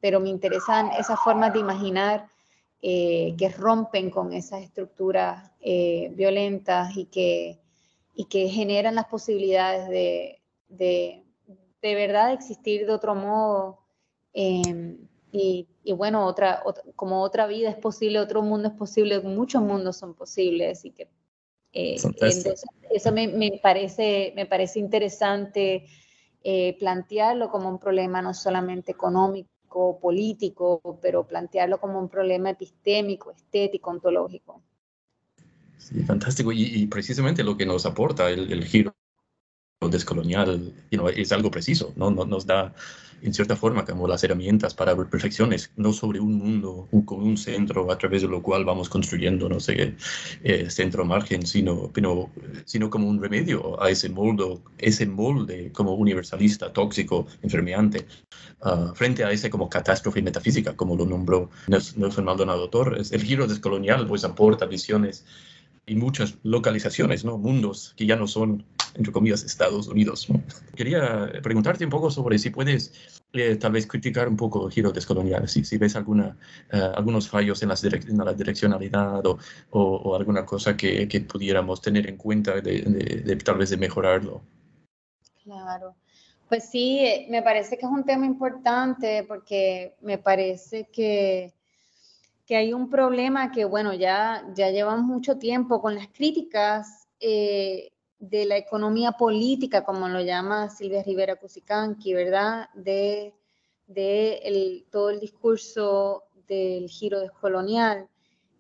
pero me interesan esas formas de imaginar eh, que rompen con esas estructuras eh, violentas y que, y que generan las posibilidades de, de, de verdad existir de otro modo. Em, y, y, bueno, otra, como otra vida es posible, otro mundo es posible, muchos mundos son posibles y que eh, eso me, me, parece, me parece interesante plantearlo como un problema no solamente económico, político, pero plantearlo como un problema epistémico, estético, ontológico. Sí, fantástico. Y, precisamente lo que nos aporta el, el giro descolonial es algo preciso, ¿no? Nos, da en cierta forma como las herramientas para reflexiones, no sobre un mundo con un centro a través de lo cual vamos construyendo, no sé, eh, centro margen, sino, pero, sino como un remedio a ese molde, ese molde como universalista, tóxico, enfermeante, uh, frente a ese como catástrofe metafísica, como lo nombró Nelson Maldonado Torres. El giro descolonial pues aporta visiones y muchas localizaciones, ¿no? mundos que ya no son, entre comillas, Estados Unidos. Quería preguntarte un poco sobre si puedes eh, tal vez criticar un poco el giro descolonial, si, si ves alguna, eh, algunos fallos en, las en la direccionalidad o, o, alguna cosa que, que, pudiéramos tener en cuenta de, de, tal vez de mejorarlo. Claro. Pues sí, eh, me parece que es un tema importante porque me parece que que hay un problema que, bueno, ya, ya llevamos mucho tiempo con las críticas eh, de la economía política, como lo llama Silvia Rivera Cusicanqui, ¿verdad? De, de el, todo el discurso del giro descolonial.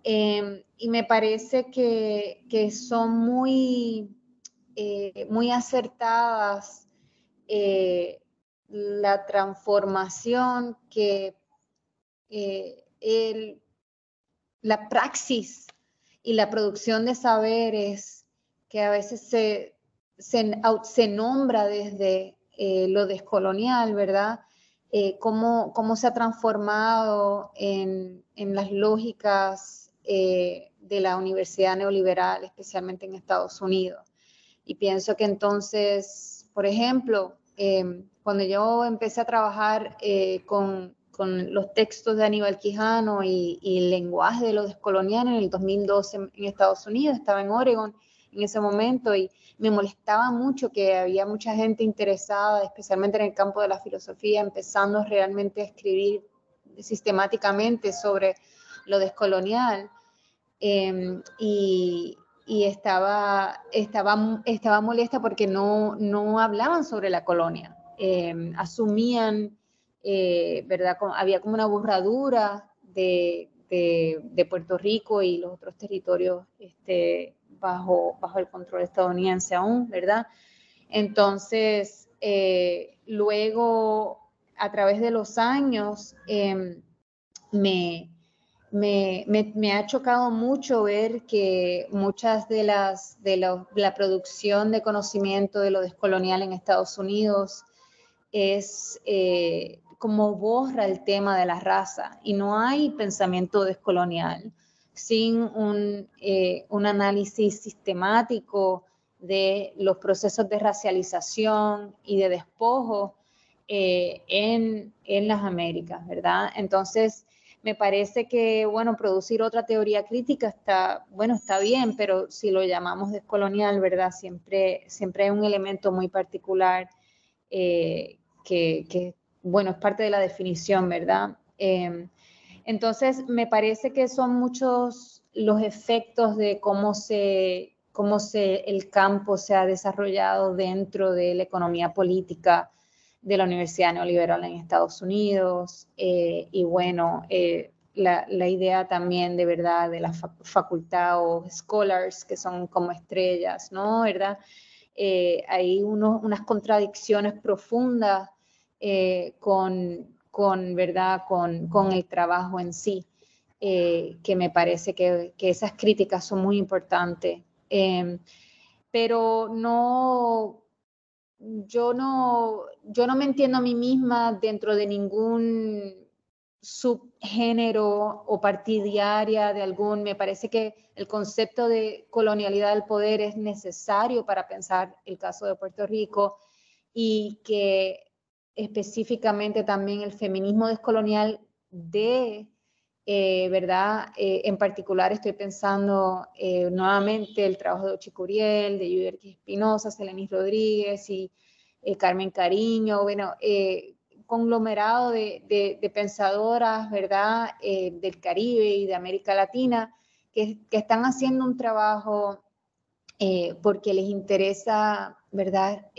Em, y me parece que, que son muy, eh, muy acertadas eh, la transformación que el la praxis y la producción de saberes que a veces se, se, nombra desde eh, lo descolonial, ¿verdad? Eh, cómo, se ha transformado en, las lógicas eh, de la universidad neoliberal, especialmente en Estados Unidos. Y pienso que entonces, por ejemplo, cuando yo empecé a trabajar con con los textos de Aníbal Quijano y, el lenguaje de lo descolonial en el 2012 en, Estados Unidos, estaba en Oregon en ese momento y me molestaba mucho que había mucha gente interesada, especialmente en el campo de la filosofía, empezando realmente a escribir sistemáticamente sobre lo descolonial. Em, y, estaba, estaba, estaba molesta porque no, no hablaban sobre la colonia, em, asumían eh, ¿verdad? había como una borradura de, de, Puerto Rico y los otros territorios este, bajo, bajo el control estadounidense aún, ¿verdad? Entonces, eh, luego, a través de los años, em, me, me, me, ha chocado mucho ver que muchas de las de la producción de conocimiento de lo descolonial en Estados Unidos es eh, como borra el tema de la raza y no hay pensamiento descolonial sin un, eh, un análisis sistemático de los procesos de racialización y de despojo eh, en, en, las Américas, ¿verdad? Entonces, me parece que, bueno, producir otra teoría crítica está, bueno, está bien, pero si lo llamamos descolonial, ¿verdad? Siempre, siempre hay un elemento muy particular eh, que, bueno, es parte de la definición, ¿verdad? Em, entonces, me parece que son muchos los efectos de cómo se, cómo se, el campo se ha desarrollado dentro de la economía política de la Universidad Neoliberal en Estados Unidos. Eh, y bueno, eh, la, idea también de verdad de la facultad o scholars que son como estrellas, ¿no? ¿Verdad? Eh, hay unas contradicciones profundas con, con, ¿verdad? Con, con, el trabajo en sí, eh, que me parece que, que, esas críticas son muy importantes. Em, pero no, yo no, yo no me entiendo a mí misma dentro de ningún subgénero o partidaria de algún, me parece que el concepto de colonialidad del poder es necesario para pensar el caso de Puerto Rico y que específicamente también el feminismo descolonial de, eh, ¿verdad? Eh, en particular estoy pensando eh, nuevamente el trabajo de Ochicuriel, de Yuderquis Espinosa, Selenis Rodríguez y Carmen Cariño, bueno, conglomerado de, de, pensadoras, ¿verdad? del Caribe y de América Latina, que, que están haciendo un trabajo porque les interesa, ¿verdad?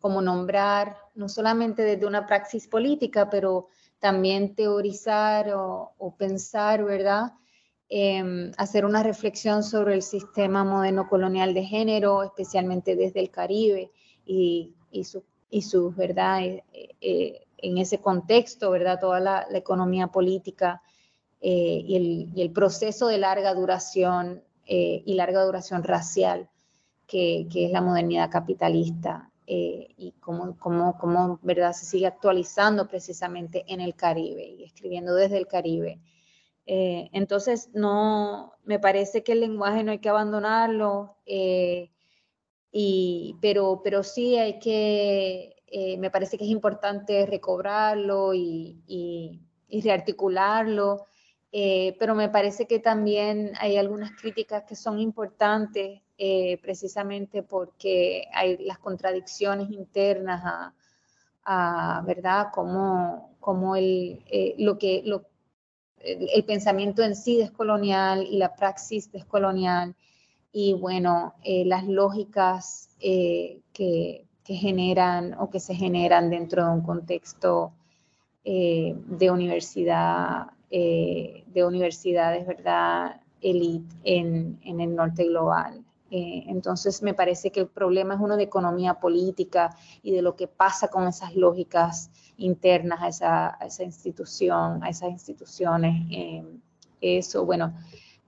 como nombrar no solamente desde una praxis política, pero también teorizar o, pensar, ¿verdad? Em, hacer una reflexión sobre el sistema moderno colonial de género, especialmente desde el Caribe y, y, su, y sus, ¿verdad? Eh, eh, en ese contexto, ¿verdad? Toda la, economía política eh, y el, y, el, proceso de larga duración y larga duración racial que, que, es la modernidad capitalista eh, y cómo, cómo, cómo, ¿verdad? se sigue actualizando precisamente en el Caribe y escribiendo desde el Caribe Eh, entonces, no, me parece que el lenguaje no hay que abandonarlo, eh, y, pero, pero sí hay que, me parece que es importante recobrarlo y, y, y rearticularlo, pero me parece que también hay algunas críticas que son importantes precisamente porque hay las contradicciones internas a, a ¿verdad? Como, como el, lo que... Lo, el, pensamiento en sí descolonial y la praxis descolonial y bueno, eh, las lógicas eh, que, que, generan o que se generan dentro de un contexto eh, de universidad, de universidades, ¿verdad? Elite en, en el norte global. entonces, me parece que el problema es uno de economía política y de lo que pasa con esas lógicas internas a esa, esa institución, a esas instituciones. Eh, eso, bueno,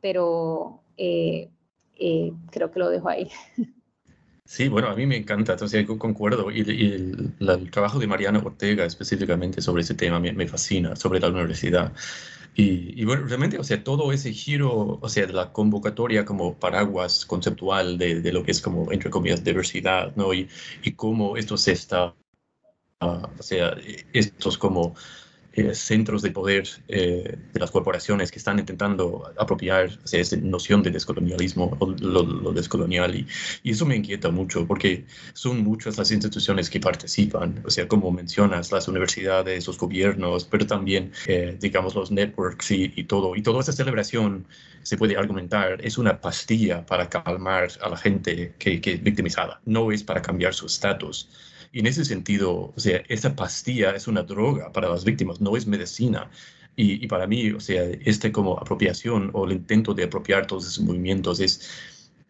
pero eh, eh, creo que lo dejo ahí. Sí, bueno, a mí me encanta, entonces concuerdo. Y, el, trabajo de Mariana Ortega específicamente sobre ese tema me, me fascina, sobre la universidad. Y, y, bueno, realmente, o sea, todo ese giro, o sea, de la convocatoria como paraguas conceptual de, de lo que es como, entre comillas, diversidad, ¿no? Y, y cómo esto se está o sea, estos como eh, centros de poder eh, de las corporaciones que están intentando apropiar o sea, esa noción de descolonialismo o lo, descolonial y, y, eso me inquieta mucho porque son muchas las instituciones que participan, o sea, como mencionas, las universidades, los gobiernos, pero también, eh, digamos, los networks y, y, todo. Y toda esa celebración, se puede argumentar, es una pastilla para calmar a la gente que, que es victimizada, no es para cambiar su estatus. Y en ese sentido, o sea, esa pastilla es una droga para las víctimas, no es medicina. Y, y para mí, o sea, este como apropiación o el intento de apropiar todos esos movimientos es,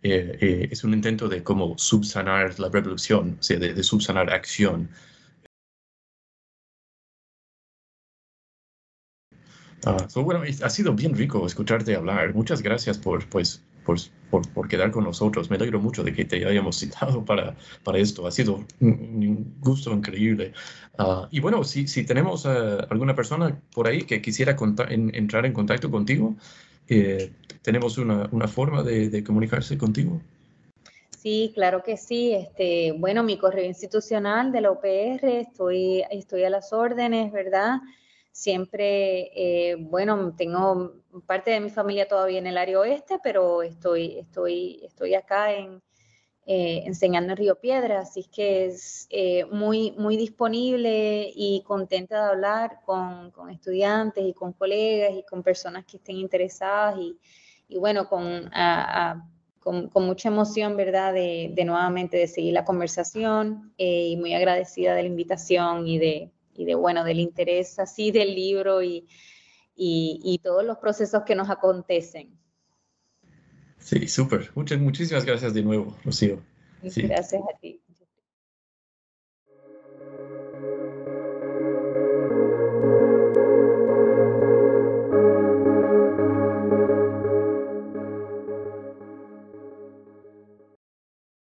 eh, eh, es un intento de como subsanar la revolución, o sea, de, de subsanar acción. Uh, so, bueno, ha sido bien rico escucharte hablar. Muchas gracias por, pues, por, por, por, quedar con nosotros. Me alegro mucho de que te hayamos citado para, para esto. Ha sido un, gusto increíble. Uh, y bueno, si, si tenemos uh, alguna persona por ahí que quisiera en, entrar en contacto contigo, eh, ¿tenemos una, una forma de, de, comunicarse contigo? Sí, claro que sí. Este, bueno, mi correo institucional de la UPR, estoy, estoy a las órdenes, ¿verdad? Siempre, eh, bueno, tengo parte de mi familia todavía en el área oeste, pero estoy, estoy, estoy acá en, eh, enseñando en Río Piedra, así que es eh, muy, muy disponible y contenta de hablar con, estudiantes y con colegas y con personas que estén interesadas y, y bueno, con, con, con, mucha emoción, ¿verdad?, de, de, nuevamente de seguir la conversación eh, y muy agradecida de la invitación y de, y de, bueno, del interés así del libro y, y, y todos los procesos que nos acontecen. Sí, súper. Muchas, muchísimas gracias de nuevo, Rocío. Sí. Gracias a ti.